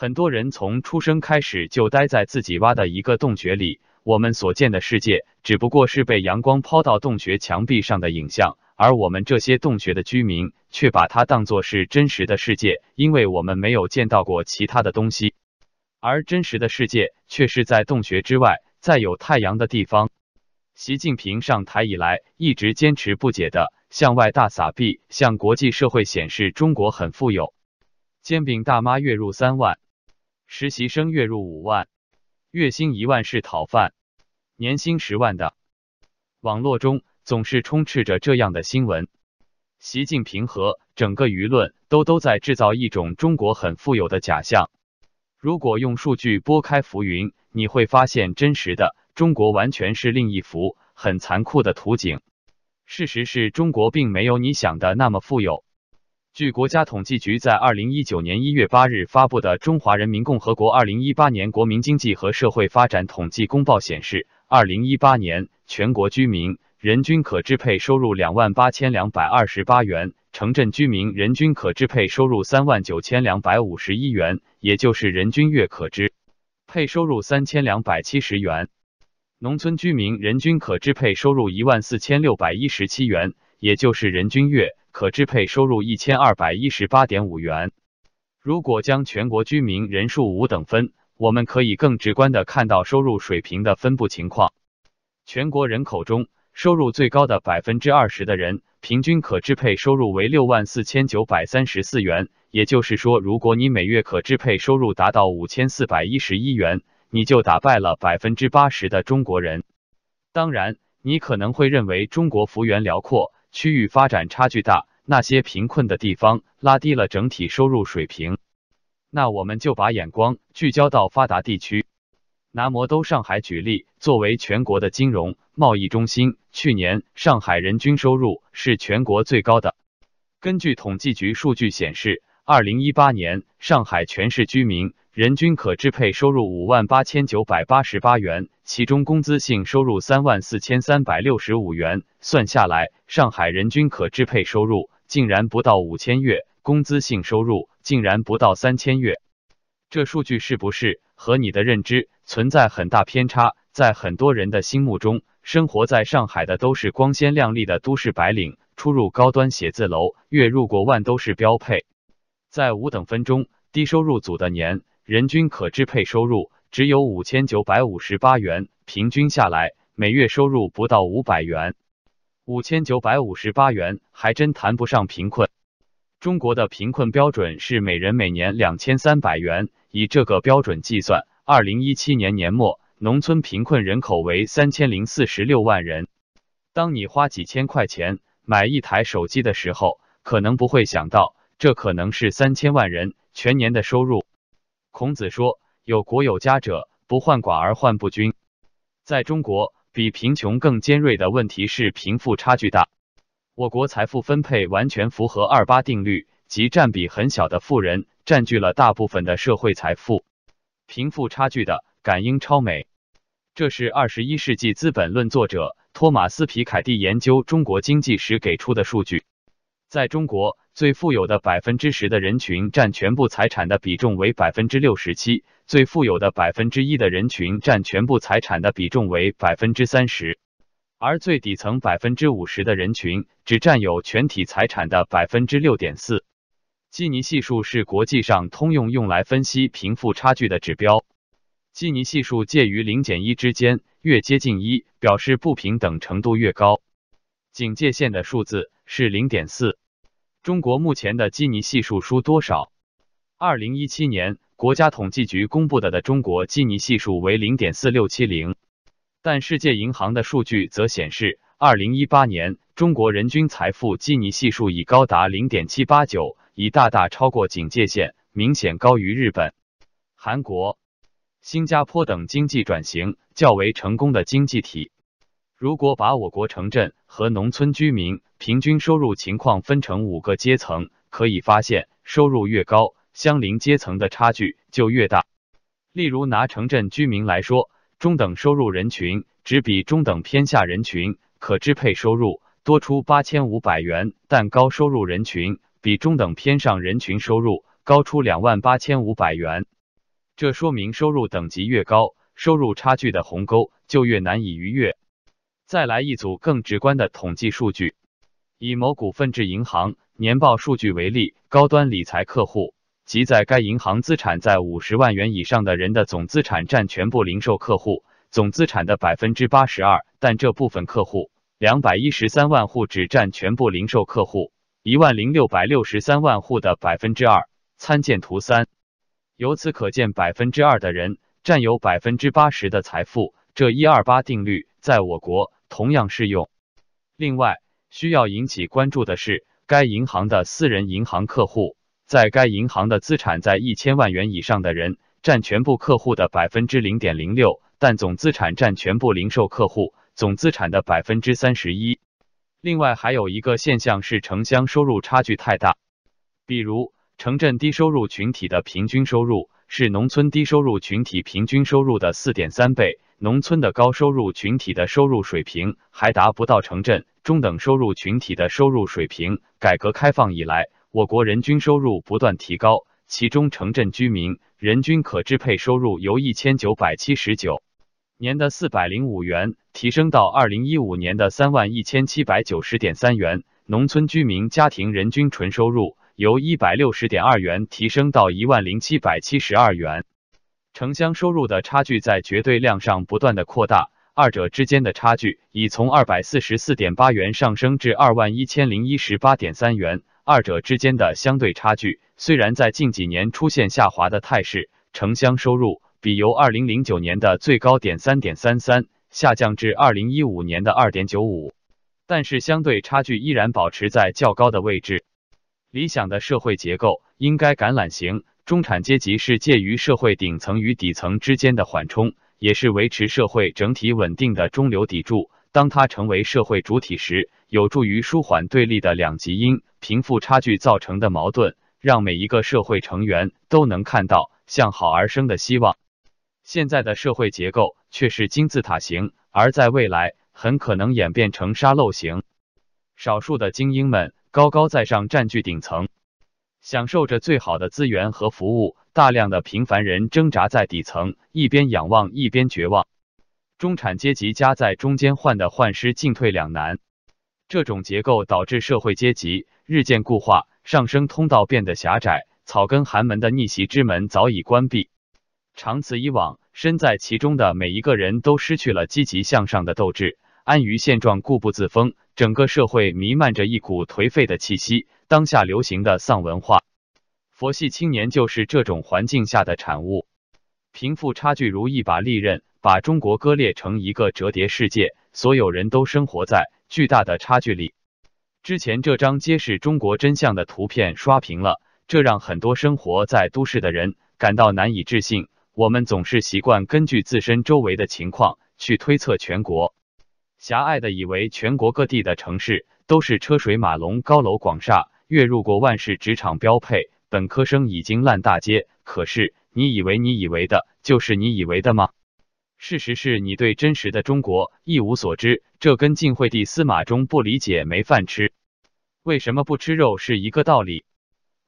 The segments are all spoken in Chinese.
很多人从出生开始就待在自己挖的一个洞穴里，我们所见的世界只不过是被阳光抛到洞穴墙壁上的影像，而我们这些洞穴的居民却把它当作是真实的世界，因为我们没有见到过其他的东西，而真实的世界却是在洞穴之外，在有太阳的地方。习近平上台以来一直坚持不解的向外大撒币，向国际社会显示中国很富有。煎饼大妈月入三万，实习生月入五万，月薪一万是讨饭，年薪十万的。网络中总是充斥着这样的新闻。习近平和整个舆论都都在制造一种中国很富有的假象。如果用数据拨开浮云，你会发现真实的。中国完全是另一幅很残酷的图景。事实是中国并没有你想的那么富有。据国家统计局在二零一九年一月八日发布的《中华人民共和国二零一八年国民经济和社会发展统计公报》显示，二零一八年全国居民人均可支配收入两万八千两百二十八元，城镇居民人均可支配收入三万九千两百五十一元，也就是人均月可支配收入三千两百七十元。农村居民人均可支配收入一万四千六百一十七元，也就是人均月可支配收入一千二百一十八点五元。如果将全国居民人数五等分，我们可以更直观的看到收入水平的分布情况。全国人口中，收入最高的百分之二十的人，平均可支配收入为六万四千九百三十四元。也就是说，如果你每月可支配收入达到五千四百一十一元。你就打败了百分之八十的中国人。当然，你可能会认为中国幅员辽阔，区域发展差距大，那些贫困的地方拉低了整体收入水平。那我们就把眼光聚焦到发达地区，拿魔都上海举例，作为全国的金融贸易中心，去年上海人均收入是全国最高的。根据统计局数据显示，二零一八年上海全市居民。人均可支配收入五万八千九百八十八元，其中工资性收入三万四千三百六十五元，算下来，上海人均可支配收入竟然不到五千月，工资性收入竟然不到三千月。这数据是不是和你的认知存在很大偏差？在很多人的心目中，生活在上海的都是光鲜亮丽的都市白领，出入高端写字楼，月入过万都是标配。在五等分中，低收入组的年。人均可支配收入只有五千九百五十八元，平均下来每月收入不到五百元。五千九百五十八元还真谈不上贫困。中国的贫困标准是每人每年两千三百元，以这个标准计算，二零一七年年末，农村贫困人口为三千零四十六万人。当你花几千块钱买一台手机的时候，可能不会想到，这可能是三千万人全年的收入。孔子说：“有国有家者，不患寡而患不均。”在中国，比贫穷更尖锐的问题是贫富差距大。我国财富分配完全符合二八定律，即占比很小的富人占据了大部分的社会财富，贫富差距的感应超美。这是二十一世纪资本论作者托马斯皮凯蒂研究中国经济时给出的数据。在中国。最富有的百分之十的人群占全部财产的比重为百分之六十七，最富有的百分之一的人群占全部财产的比重为百分之三十，而最底层百分之五十的人群只占有全体财产的百分之六点四。基尼系数是国际上通用用来分析贫富差距的指标，基尼系数介于零减一之间，越接近一，表示不平等程度越高。警戒线的数字是零点四。中国目前的基尼系数输多少？二零一七年国家统计局公布的的中国基尼系数为零点四六七零，但世界银行的数据则显示，二零一八年中国人均财富基尼系数已高达零点七八九，已大大超过警戒线，明显高于日本、韩国、新加坡等经济转型较为成功的经济体。如果把我国城镇和农村居民平均收入情况分成五个阶层，可以发现，收入越高，相邻阶层的差距就越大。例如，拿城镇居民来说，中等收入人群只比中等偏下人群可支配收入多出八千五百元，但高收入人群比中等偏上人群收入高出两万八千五百元。这说明收入等级越高，收入差距的鸿沟就越难以逾越。再来一组更直观的统计数据，以某股份制银行年报数据为例，高端理财客户。即在该银行资产在五十万元以上的人的总资产占全部零售客户总资产的百分之八十二，但这部分客户两百一十三万户只占全部零售客户一万零六百六十三万户的百分之二。参见图三。由此可见，百分之二的人占有百分之八十的财富，这一二八定律在我国同样适用。另外，需要引起关注的是，该银行的私人银行客户。在该银行的资产在一千万元以上的人占全部客户的百分之零点零六，但总资产占全部零售客户总资产的百分之三十一。另外还有一个现象是城乡收入差距太大，比如城镇低收入群体的平均收入是农村低收入群体平均收入的四点三倍，农村的高收入群体的收入水平还达不到城镇中等收入群体的收入水平。改革开放以来。我国人均收入不断提高，其中城镇居民人均可支配收入由一千九百七十九年的四百零五元提升到二零一五年的三万一千七百九十点三元，农村居民家庭人均纯收入由一百六十点二元提升到一万零七百七十二元。城乡收入的差距在绝对量上不断的扩大，二者之间的差距已从二百四十四点八元上升至二万一千零一十八点三元。二者之间的相对差距虽然在近几年出现下滑的态势，城乡收入比由二零零九年的最高点三点三三下降至二零一五年的二点九五，但是相对差距依然保持在较高的位置。理想的社会结构应该橄榄形，中产阶级是介于社会顶层与底层之间的缓冲，也是维持社会整体稳定的中流砥柱。当它成为社会主体时，有助于舒缓对立的两极因贫富差距造成的矛盾，让每一个社会成员都能看到向好而生的希望。现在的社会结构却是金字塔形，而在未来很可能演变成沙漏型。少数的精英们高高在上，占据顶层，享受着最好的资源和服务；大量的平凡人挣扎在底层，一边仰望一边绝望。中产阶级夹在中间，患得患失，进退两难。这种结构导致社会阶级日渐固化，上升通道变得狭窄，草根寒门的逆袭之门早已关闭。长此以往，身在其中的每一个人都失去了积极向上的斗志，安于现状，固步自封。整个社会弥漫着一股颓废的气息。当下流行的丧文化，佛系青年就是这种环境下的产物。贫富差距如一把利刃。把中国割裂成一个折叠世界，所有人都生活在巨大的差距里。之前这张揭示中国真相的图片刷屏了，这让很多生活在都市的人感到难以置信。我们总是习惯根据自身周围的情况去推测全国，狭隘的以为全国各地的城市都是车水马龙、高楼广厦、月入过万是职场标配，本科生已经烂大街。可是，你以为你以为的就是你以为的吗？事实是你对真实的中国一无所知，这跟晋惠帝司马衷不理解没饭吃，为什么不吃肉是一个道理。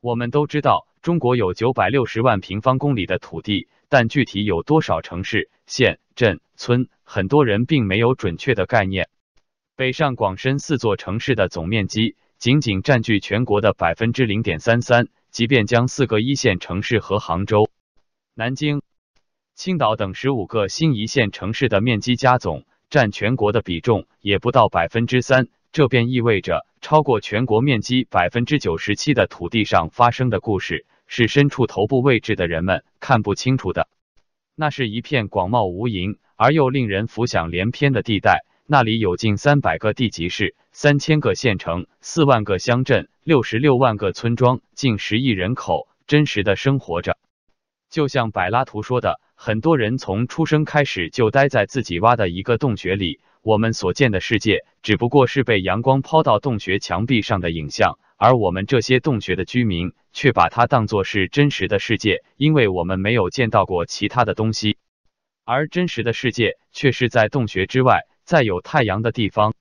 我们都知道，中国有九百六十万平方公里的土地，但具体有多少城市、县、镇、村，很多人并没有准确的概念。北上广深四座城市的总面积仅仅占据全国的百分之零点三三，即便将四个一线城市和杭州、南京。青岛等十五个新一线城市的面积加总占全国的比重也不到百分之三，这便意味着超过全国面积百分之九十七的土地上发生的故事是身处头部位置的人们看不清楚的。那是一片广袤无垠而又令人浮想联翩的地带，那里有近三百个地级市、三千个县城、四万个乡镇、六十六万个村庄，近十亿人口真实的生活着。就像柏拉图说的。很多人从出生开始就待在自己挖的一个洞穴里，我们所见的世界只不过是被阳光抛到洞穴墙壁上的影像，而我们这些洞穴的居民却把它当作是真实的世界，因为我们没有见到过其他的东西，而真实的世界却是在洞穴之外，在有太阳的地方。